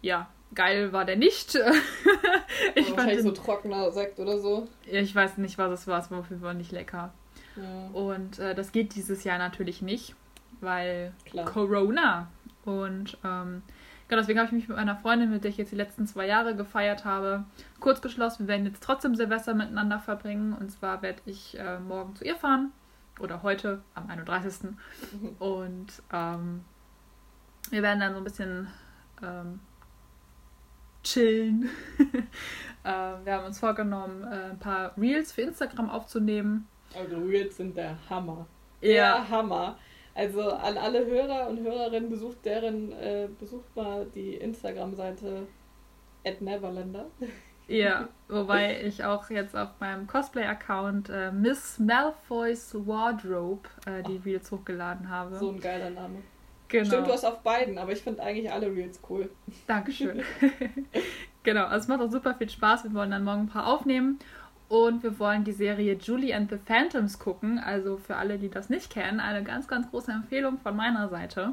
ja, geil war der nicht. ich fand wahrscheinlich so den, trockener Sekt oder so. ja, ich weiß nicht, was es war, es war auf jeden Fall nicht lecker. Ja, Und äh, das geht dieses Jahr natürlich nicht, weil klar. Corona. Und ähm, genau deswegen habe ich mich mit meiner Freundin, mit der ich jetzt die letzten zwei Jahre gefeiert habe, kurz geschlossen. Wir werden jetzt trotzdem Silvester miteinander verbringen. Und zwar werde ich äh, morgen zu ihr fahren. Oder heute, am 31. Und ähm, wir werden dann so ein bisschen ähm, chillen. äh, wir haben uns vorgenommen, äh, ein paar Reels für Instagram aufzunehmen. Also Reels sind der Hammer. Der Hammer. Also an alle Hörer und Hörerinnen besucht deren, äh, besucht mal die Instagram-Seite at Neverlander. Ja, wobei ich auch jetzt auf meinem Cosplay-Account äh, Miss Malfoys Wardrobe äh, die Reels hochgeladen habe. So ein geiler Name. Genau. Stimmt, du hast auf beiden, aber ich finde eigentlich alle Reels cool. Dankeschön. genau, also es macht auch super viel Spaß. Wir wollen dann morgen ein paar aufnehmen und wir wollen die Serie Julie and the Phantoms gucken. Also für alle, die das nicht kennen, eine ganz, ganz große Empfehlung von meiner Seite.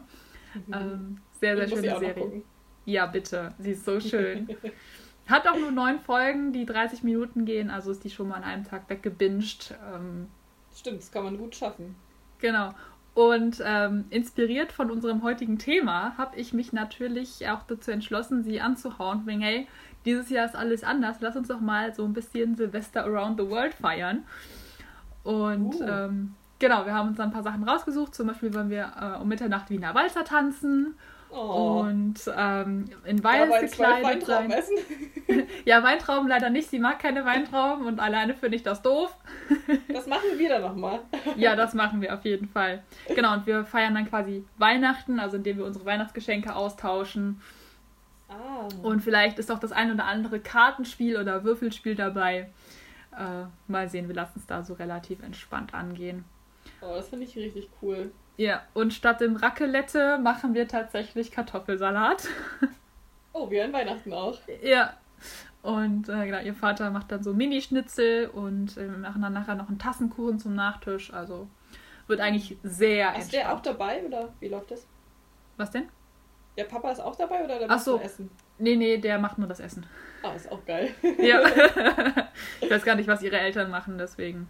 Mhm. Ähm, sehr, sehr schöne Serie. Ja, bitte. Sie ist so schön. Hat auch nur neun Folgen, die 30 Minuten gehen, also ist die schon mal an einem Tag weggebinged. Ähm, Stimmt, das kann man gut schaffen. Genau. Und ähm, inspiriert von unserem heutigen Thema habe ich mich natürlich auch dazu entschlossen, sie anzuhauen. Wegen, hey, dieses Jahr ist alles anders. Lass uns doch mal so ein bisschen Silvester Around the World feiern. Und uh. ähm, genau, wir haben uns dann ein paar Sachen rausgesucht. Zum Beispiel wollen wir äh, um Mitternacht Wiener Walzer tanzen. Oh. Und ähm, in Weiß gekleidet sein. Essen. ja, Weintrauben leider nicht. Sie mag keine Weintrauben und alleine finde ich das doof. das machen wir dann nochmal. ja, das machen wir auf jeden Fall. Genau, und wir feiern dann quasi Weihnachten, also indem wir unsere Weihnachtsgeschenke austauschen. Ah. Und vielleicht ist auch das ein oder andere Kartenspiel oder Würfelspiel dabei. Äh, mal sehen, wir lassen es da so relativ entspannt angehen. Oh, das finde ich richtig cool. Ja, und statt dem Raclette machen wir tatsächlich Kartoffelsalat. Oh, wie an Weihnachten auch. Ja. Und äh, genau, ihr Vater macht dann so Mini-Schnitzel und äh, wir machen dann nachher noch einen Tassenkuchen zum Nachtisch. Also wird eigentlich sehr Ist der auch dabei oder wie läuft das? Was denn? Der Papa ist auch dabei oder der macht so. nur Essen? Nee, nee, der macht nur das Essen. Ah, ist auch geil. ja. ich weiß gar nicht, was ihre Eltern machen, deswegen.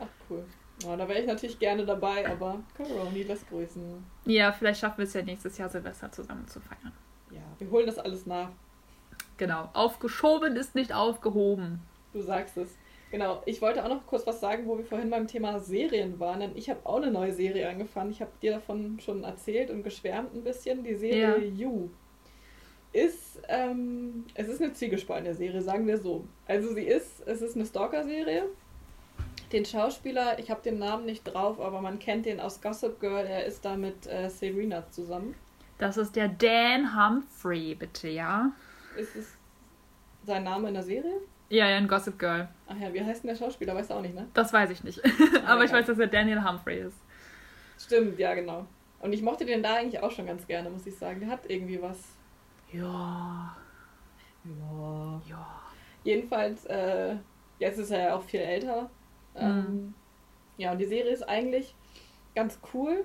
Ach, cool. Ja, da wäre ich natürlich gerne dabei, aber Coroni lässt grüßen. Ja, vielleicht schaffen wir es ja nächstes Jahr Silvester zusammen zu feiern. Ja, wir holen das alles nach. Genau. Aufgeschoben ist nicht aufgehoben. Du sagst es. Genau. Ich wollte auch noch kurz was sagen, wo wir vorhin beim Thema Serien waren. Denn ich habe auch eine neue Serie angefangen. Ich habe dir davon schon erzählt und geschwärmt ein bisschen. Die Serie ja. You ist, ähm, es ist eine zwiegespaltene Serie, sagen wir so. Also sie ist, es ist eine Stalker-Serie den Schauspieler, ich habe den Namen nicht drauf, aber man kennt den aus Gossip Girl. Er ist da mit äh, Serena zusammen. Das ist der Dan Humphrey, bitte, ja? Ist es sein Name in der Serie? Ja, ja, in Gossip Girl. Ach ja, wie heißt denn der Schauspieler? Weißt du auch nicht, ne? Das weiß ich nicht. aber oh ich weiß, dass er Daniel Humphrey ist. Stimmt, ja, genau. Und ich mochte den da eigentlich auch schon ganz gerne, muss ich sagen. Der hat irgendwie was. Ja. Ja. Ja. Jedenfalls, äh, jetzt ist er ja auch viel älter. Ähm, mhm. ja, und die Serie ist eigentlich ganz cool.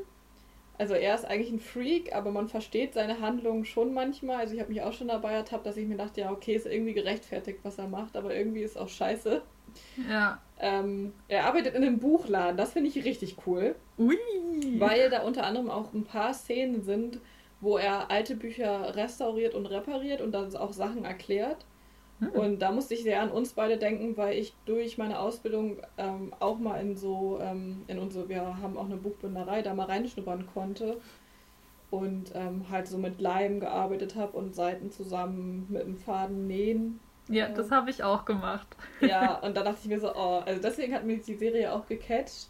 Also er ist eigentlich ein Freak, aber man versteht seine Handlungen schon manchmal. Also ich habe mich auch schon dabei ertappt, dass ich mir dachte, ja, okay, ist irgendwie gerechtfertigt, was er macht, aber irgendwie ist auch scheiße. Ja. Ähm, er arbeitet in einem Buchladen, das finde ich richtig cool. Ui. Weil da unter anderem auch ein paar Szenen sind, wo er alte Bücher restauriert und repariert und dann auch Sachen erklärt. Hm. Und da musste ich sehr an uns beide denken, weil ich durch meine Ausbildung ähm, auch mal in so, ähm, in unsere, wir haben auch eine Buchbinderei, da mal reinschnuppern konnte und ähm, halt so mit Leim gearbeitet habe und Seiten zusammen mit dem Faden nähen. Ja, das habe ich auch gemacht. Ja, und da dachte ich mir so, oh, also deswegen hat mich die Serie auch gecatcht.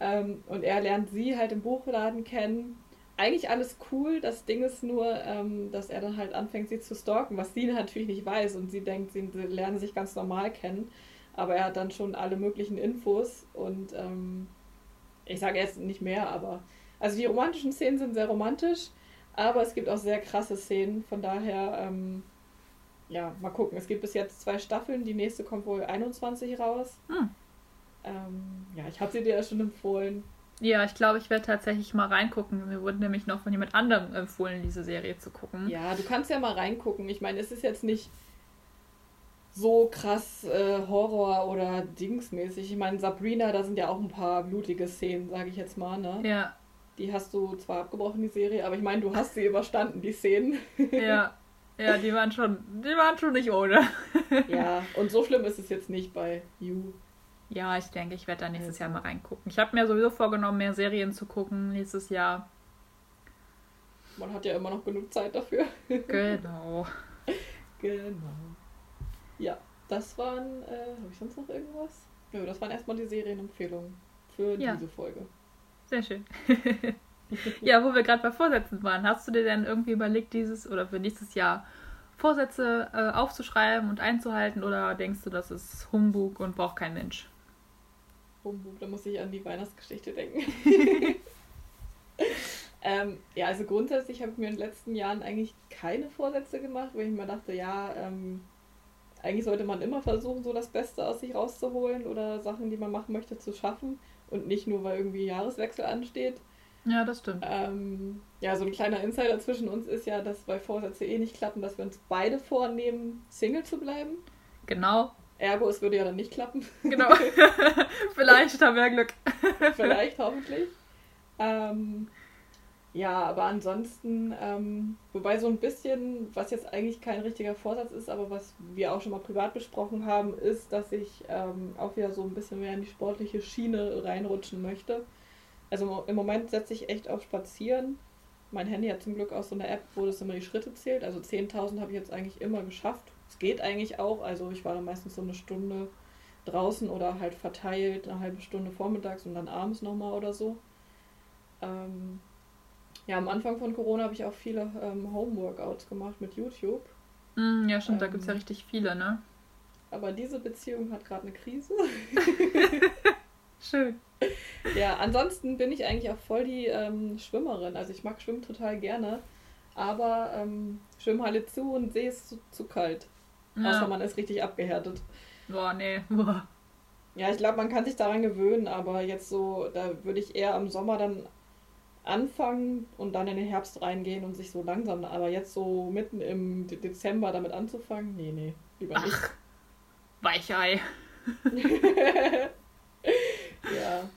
Ähm, und er lernt sie halt im Buchladen kennen eigentlich alles cool. Das Ding ist nur, ähm, dass er dann halt anfängt, sie zu stalken, was sie natürlich nicht weiß. Und sie denkt, sie lernen sich ganz normal kennen. Aber er hat dann schon alle möglichen Infos. Und ähm, ich sage jetzt nicht mehr, aber. Also die romantischen Szenen sind sehr romantisch, aber es gibt auch sehr krasse Szenen. Von daher, ähm, ja, mal gucken. Es gibt bis jetzt zwei Staffeln. Die nächste kommt wohl 21 raus. Hm. Ähm, ja, ich habe sie dir ja schon empfohlen. Ja, ich glaube, ich werde tatsächlich mal reingucken. Mir wurde nämlich noch von jemand anderem empfohlen, diese Serie zu gucken. Ja, du kannst ja mal reingucken. Ich meine, es ist jetzt nicht so krass äh, Horror oder Dingsmäßig. Ich meine, Sabrina, da sind ja auch ein paar blutige Szenen, sage ich jetzt mal, ne? Ja. Die hast du zwar abgebrochen, die Serie, aber ich meine, du hast sie überstanden, die Szenen. Ja. Ja, die waren schon, die waren schon nicht ohne. ja, und so schlimm ist es jetzt nicht bei You. Ja, ich denke, ich werde da nächstes Jahr mal reingucken. Ich habe mir sowieso vorgenommen, mehr Serien zu gucken nächstes Jahr. Man hat ja immer noch genug Zeit dafür. Genau. genau. Ja, das waren, äh, habe ich sonst noch irgendwas? Ja, das waren erstmal die Serienempfehlungen für ja. diese Folge. Sehr schön. ja, wo wir gerade bei Vorsätzen waren, hast du dir denn irgendwie überlegt, dieses oder für nächstes Jahr Vorsätze äh, aufzuschreiben und einzuhalten oder denkst du, das ist Humbug und braucht kein Mensch? Humbug, da muss ich an die Weihnachtsgeschichte denken. Ähm, ja, also grundsätzlich habe ich mir in den letzten Jahren eigentlich keine Vorsätze gemacht, weil ich mir dachte, ja, ähm, eigentlich sollte man immer versuchen, so das Beste aus sich rauszuholen oder Sachen, die man machen möchte, zu schaffen und nicht nur, weil irgendwie Jahreswechsel ansteht. Ja, das stimmt. Ähm, ja, so ein kleiner Insider zwischen uns ist ja, dass bei Vorsätze eh nicht klappen, dass wir uns beide vornehmen, Single zu bleiben. Genau. Ergo, es würde ja dann nicht klappen. Genau. Vielleicht haben wir Glück. Vielleicht, hoffentlich. Ähm, ja, aber ansonsten, ähm, wobei so ein bisschen, was jetzt eigentlich kein richtiger Vorsatz ist, aber was wir auch schon mal privat besprochen haben, ist, dass ich ähm, auch wieder so ein bisschen mehr in die sportliche Schiene reinrutschen möchte. Also im Moment setze ich echt auf Spazieren. Mein Handy hat zum Glück auch so eine App, wo das immer die Schritte zählt. Also 10.000 habe ich jetzt eigentlich immer geschafft. Es geht eigentlich auch. Also ich war dann meistens so eine Stunde draußen oder halt verteilt, eine halbe Stunde vormittags und dann abends nochmal oder so. Ähm, ja, am Anfang von Corona habe ich auch viele ähm, Home-Workouts gemacht mit YouTube. Mm, ja, stimmt, ähm, da gibt es ja richtig viele, ne? Aber diese Beziehung hat gerade eine Krise. Schön. Ja, ansonsten bin ich eigentlich auch voll die ähm, Schwimmerin. Also ich mag Schwimmen total gerne. Aber ähm, Schwimmhalle zu und See ist zu, zu kalt. Ja. Außer man ist richtig abgehärtet. Boah, nee. Boah. Ja, ich glaube, man kann sich daran gewöhnen, aber jetzt so, da würde ich eher am Sommer dann anfangen und dann in den Herbst reingehen und sich so langsam, aber jetzt so mitten im Dezember damit anzufangen, nee, nee, lieber nicht. Ach, Weichei. ja.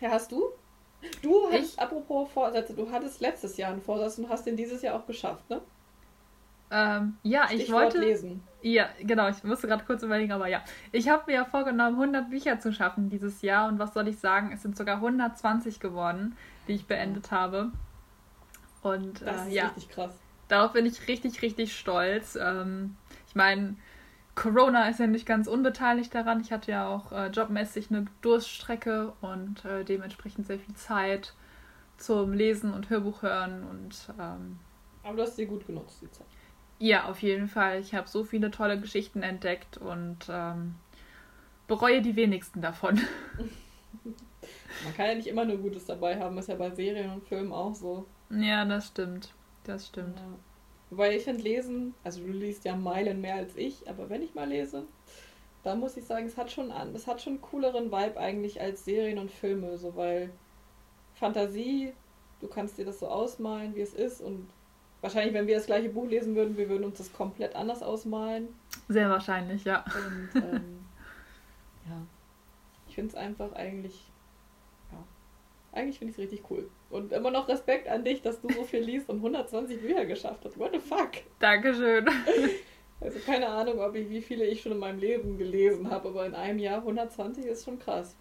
Ja, hast du? Du hast, ich? apropos Vorsätze, du hattest letztes Jahr einen Vorsatz und hast den dieses Jahr auch geschafft, ne? Ähm, ja, Stichwort ich wollte. lesen. Ja, genau, ich musste gerade kurz überlegen, aber ja. Ich habe mir ja vorgenommen, 100 Bücher zu schaffen dieses Jahr und was soll ich sagen, es sind sogar 120 geworden, die ich beendet habe. Und das äh, ist ja, richtig krass. Darauf bin ich richtig, richtig stolz. Ähm, ich meine, Corona ist ja nicht ganz unbeteiligt daran. Ich hatte ja auch äh, jobmäßig eine Durststrecke und äh, dementsprechend sehr viel Zeit zum Lesen und Hörbuch hören und ähm, aber du hast sie gut genutzt, die Zeit. Ja, auf jeden Fall. Ich habe so viele tolle Geschichten entdeckt und ähm, bereue die wenigsten davon. Man kann ja nicht immer nur Gutes dabei haben, ist ja bei Serien und Filmen auch so. Ja, das stimmt. Das stimmt. Ja. Wobei ich finde Lesen, also du liest ja Meilen mehr als ich, aber wenn ich mal lese, dann muss ich sagen, es hat schon an, es hat schon einen cooleren Vibe eigentlich als Serien und Filme, so weil Fantasie, du kannst dir das so ausmalen, wie es ist und wahrscheinlich, wenn wir das gleiche Buch lesen würden, wir würden uns das komplett anders ausmalen. Sehr wahrscheinlich, ja. Und ähm, ja, ich finde es einfach eigentlich eigentlich finde ich es richtig cool. Und immer noch Respekt an dich, dass du so viel liest und 120 Bücher geschafft hast. What the fuck? Dankeschön. Also keine Ahnung, ob ich, wie viele ich schon in meinem Leben gelesen habe, aber in einem Jahr 120 ist schon krass.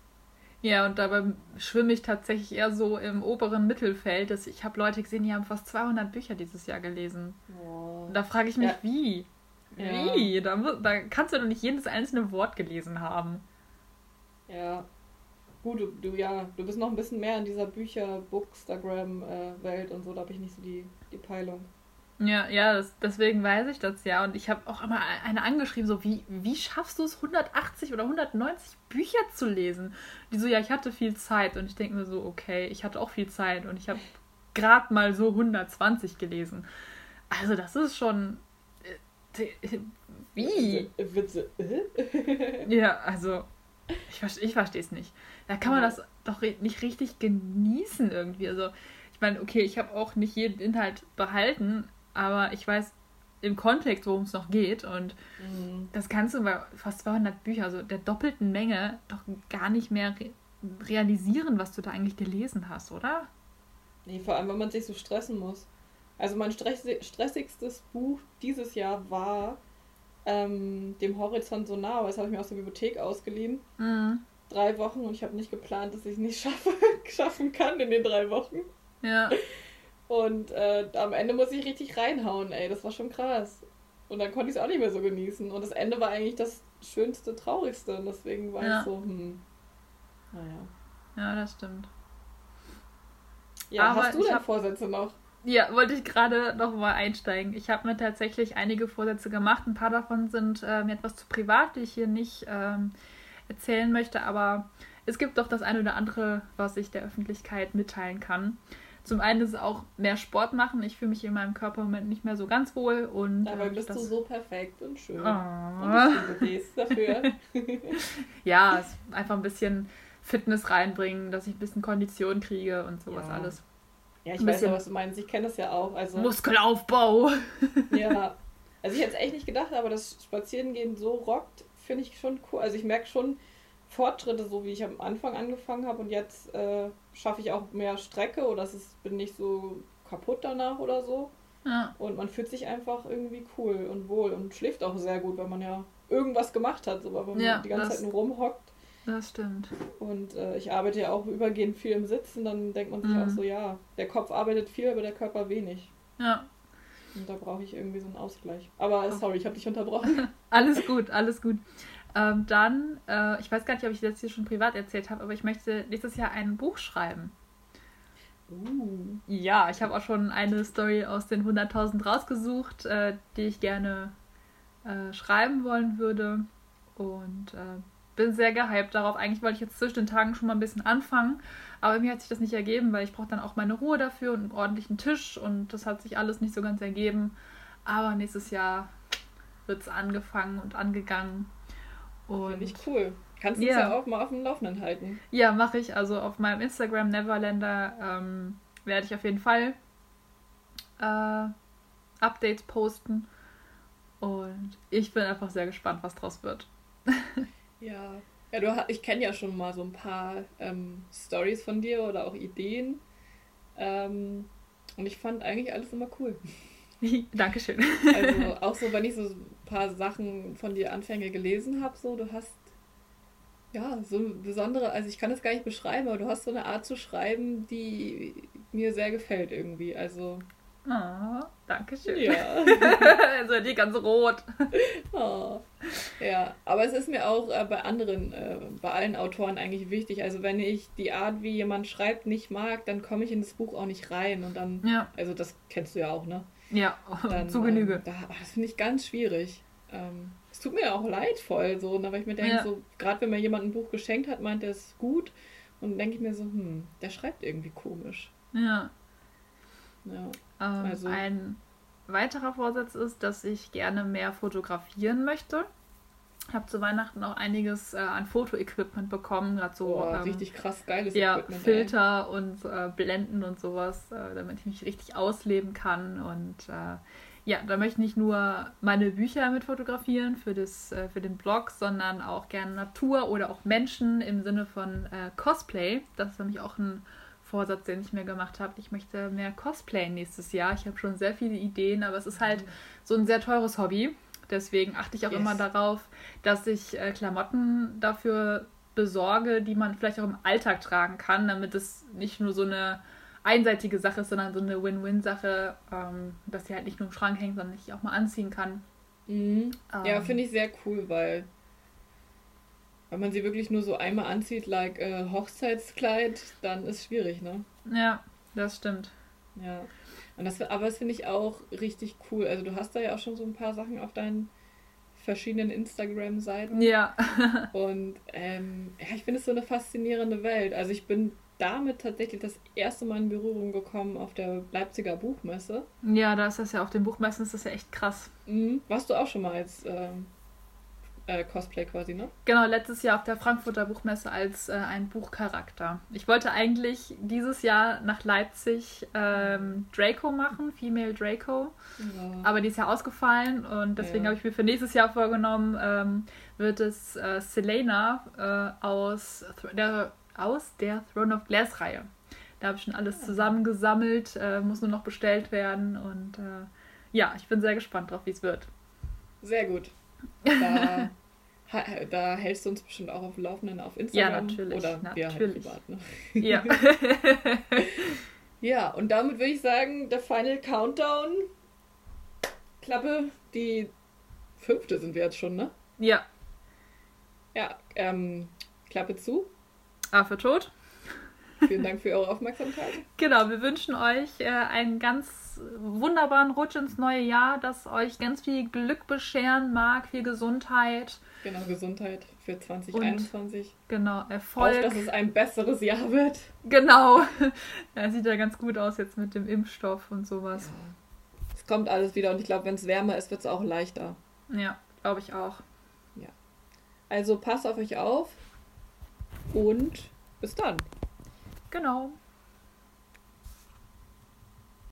Ja, und dabei schwimme ich tatsächlich eher so im oberen Mittelfeld. Dass ich habe Leute gesehen, die haben fast 200 Bücher dieses Jahr gelesen. Oh. Da frage ich mich, ja. wie? Wie? Ja. Da, da kannst du doch nicht jedes einzelne Wort gelesen haben. Ja, Gut, du, du, ja, du bist noch ein bisschen mehr in dieser Bücher, Bookstagram-Welt äh, und so, da habe ich nicht so die, die Peilung. Ja, ja, das, deswegen weiß ich das ja. Und ich habe auch immer eine angeschrieben, so, wie, wie schaffst du es, 180 oder 190 Bücher zu lesen? Die so, ja, ich hatte viel Zeit. Und ich denke mir so, okay, ich hatte auch viel Zeit und ich habe gerade mal so 120 gelesen. Also, das ist schon. Äh, wie? Witze. ja, also, ich, ich verstehe es nicht. Da kann man das doch nicht richtig genießen irgendwie. Also, ich meine, okay, ich habe auch nicht jeden Inhalt behalten, aber ich weiß im Kontext, worum es noch geht. Und mhm. das kannst du bei fast 200 Büchern, also der doppelten Menge, doch gar nicht mehr re realisieren, was du da eigentlich gelesen hast, oder? Nee, vor allem, wenn man sich so stressen muss. Also mein stressigstes Buch dieses Jahr war ähm, dem Horizont so nah, aber das habe ich mir aus der Bibliothek ausgeliehen. Mhm drei Wochen und ich habe nicht geplant, dass ich es nicht schaffe, schaffen kann in den drei Wochen. Ja. Und äh, am Ende muss ich richtig reinhauen, ey. Das war schon krass. Und dann konnte ich es auch nicht mehr so genießen. Und das Ende war eigentlich das schönste, traurigste. Und deswegen war ja. ich so, hm. Naja. Ja, das stimmt. Ja, Aber hast du denn hab... Vorsätze noch? Ja, wollte ich gerade noch mal einsteigen. Ich habe mir tatsächlich einige Vorsätze gemacht. Ein paar davon sind äh, mir etwas zu privat, die ich hier nicht ähm, erzählen möchte, aber es gibt doch das eine oder andere, was ich der Öffentlichkeit mitteilen kann. Zum einen ist es auch mehr Sport machen. Ich fühle mich in meinem Körper im Moment nicht mehr so ganz wohl. Und, Dabei äh, bist du so perfekt und schön. Oh. Und ich dafür. Ja, es einfach ein bisschen Fitness reinbringen, dass ich ein bisschen Kondition kriege und sowas Ja. alles. Ja, ich weiß ja, was du meinst. Ich kenne das ja auch. Also, Muskelaufbau. ja. Also ich hätte es echt nicht gedacht, aber das Spazierengehen so rockt, finde ich schon cool. Also ich merke schon Fortschritte, so wie ich am Anfang angefangen habe und jetzt äh, schaffe ich auch mehr Strecke oder es ist, bin nicht so kaputt danach oder so. Ja, Und man fühlt sich einfach irgendwie cool und wohl und schläft auch sehr gut, weil man ja irgendwas gemacht hat, so, weil man Ja, die ganze das- Zeit nur rumhockt. das stimmt. Und äh, ich arbeite ja auch übergehend viel im Sitzen, dann denkt man sich Mhm. auch so, ja, der Kopf arbeitet viel, aber der Körper wenig. Ja, Und da brauche ich irgendwie so einen Ausgleich. Aber sorry, ich habe dich unterbrochen. alles gut, alles gut. Ähm, dann, äh, ich weiß gar nicht, ob ich das hier schon privat erzählt habe, aber ich möchte nächstes Jahr ein Buch schreiben. Uh. Ja, ich habe auch schon eine Story aus den 100.000 rausgesucht, äh, die ich gerne äh, schreiben wollen würde. Und äh, bin sehr gehypt darauf. Eigentlich wollte ich jetzt zwischen den Tagen schon mal ein bisschen anfangen, aber mir hat sich das nicht ergeben, weil ich brauche dann auch meine Ruhe dafür und einen ordentlichen Tisch und das hat sich alles nicht so ganz ergeben. Aber nächstes Jahr wird es angefangen und angegangen. Finde ich cool. Kannst du Ja. uns ja auch mal auf dem Laufenden halten. ja, mache ich. Also auf meinem Instagram Neverlander ähm, werde ich auf jeden Fall äh, Updates posten. Und ich bin einfach sehr gespannt, was draus wird. Ja. Ja, du, ich kenne ja schon mal so ein paar ähm, Stories von dir oder auch Ideen. Ähm, und ich fand eigentlich alles immer cool. Dankeschön. Also auch so, wenn ich so paar Sachen von dir Anfänge gelesen habe, so, du hast ja so eine besondere, also ich kann das gar nicht beschreiben, aber du hast so eine Art zu schreiben, die mir sehr gefällt irgendwie. Also Oh, Dankeschön. ja. also die ganz rot. Oh. Ja, aber es ist mir auch äh, bei anderen, äh, bei allen Autoren eigentlich wichtig. Also wenn ich die Art, wie jemand schreibt, nicht mag, dann komme ich in das Buch auch nicht rein. Und dann, Ja, also das kennst du ja auch, ne? Ja, Dann, zu Genüge. Ähm, da, das finde ich ganz schwierig. Ähm, es tut mir auch leid voll, so, ne, weil ich mir denke, Ja. so, gerade wenn mir jemand ein Buch geschenkt hat, meint er es gut. Und dann denke ich mir so, hm, der schreibt irgendwie komisch. Ja. Ja. Ähm, Also- Ein weiterer Vorsatz ist, dass ich gerne mehr fotografieren möchte. Ich habe zu Weihnachten auch einiges äh, an Fotoequipment bekommen, gerade so Boah, ähm, richtig krass geiles ja, Equipment. ey. Filter und äh, Blenden und sowas, äh, damit ich mich richtig ausleben kann. Und äh, ja, da möchte ich nicht nur meine Bücher mit fotografieren für, das, äh, für den Blog, sondern auch gerne Natur oder auch Menschen im Sinne von äh, Cosplay. Das ist nämlich auch ein Vorsatz, den ich mir gemacht habe. Ich möchte mehr Cosplay nächstes Jahr. Ich habe schon sehr viele Ideen, aber es ist halt so ein sehr teures Hobby. Deswegen achte ich auch Yes. immer darauf, dass ich äh, Klamotten dafür besorge, die man vielleicht auch im Alltag tragen kann, damit es nicht nur so eine einseitige Sache ist, sondern so eine Win-Win-Sache, ähm, dass sie halt nicht nur im Schrank hängt, sondern ich auch mal anziehen kann. Mhm. Ja, Ähm, finde ich sehr cool, weil wenn man sie wirklich nur so einmal anzieht, like äh, Hochzeitskleid, dann ist schwierig, ne? Ja, das stimmt. Ja. Und das, aber das finde ich auch richtig cool. Also du hast da ja auch schon so ein paar Sachen auf deinen verschiedenen Instagram-Seiten. Ja, Und ähm, ja, ich finde es so eine faszinierende Welt. Also ich bin damit tatsächlich das erste Mal in Berührung gekommen auf der Leipziger Buchmesse. ja, da ist das ja auf dem Buch meistens das ist ja echt krass. Mhm. Warst du auch schon mal als ähm, äh, Cosplay quasi, ne? Genau, letztes Jahr auf der Frankfurter Buchmesse als äh, ein Buchcharakter. Ich wollte eigentlich dieses Jahr nach Leipzig ähm, Draco machen, Female Draco, Ja. aber die ist ja ausgefallen und deswegen Ja. habe ich mir für nächstes Jahr vorgenommen, ähm, wird es äh, Selena äh, aus, der, aus der Throne of Glass Reihe. Da habe ich schon alles Ah. zusammengesammelt, äh, muss nur noch bestellt werden und äh, ja, ich bin sehr gespannt drauf, wie es wird. Sehr gut. Da, da hältst du uns bestimmt auch auf dem Laufenden auf Instagram. natürlich, Oder wir halt natürlich. privat. Ne? Ja. Ja, und damit würde ich sagen, der Final Countdown. Klappe, die fünfte sind wir jetzt schon, ne? ja, Ja, ähm, Klappe zu. Affe tot. Vielen Dank für eure Aufmerksamkeit. Genau, wir wünschen euch äh, einen ganz wunderbaren Rutsch ins neue Jahr, das euch ganz viel Glück bescheren mag, viel Gesundheit. Genau, Gesundheit. für 2021. Und, genau, Erfolg. Auch, dass es ein besseres Jahr wird. Genau. Ja, sieht ja ganz gut aus jetzt mit dem Impfstoff und sowas. Ja. Es kommt alles wieder und ich glaube, wenn es wärmer ist, wird es auch leichter. Ja, glaube ich auch. Ja. Also passt auf euch auf und bis dann. Genau.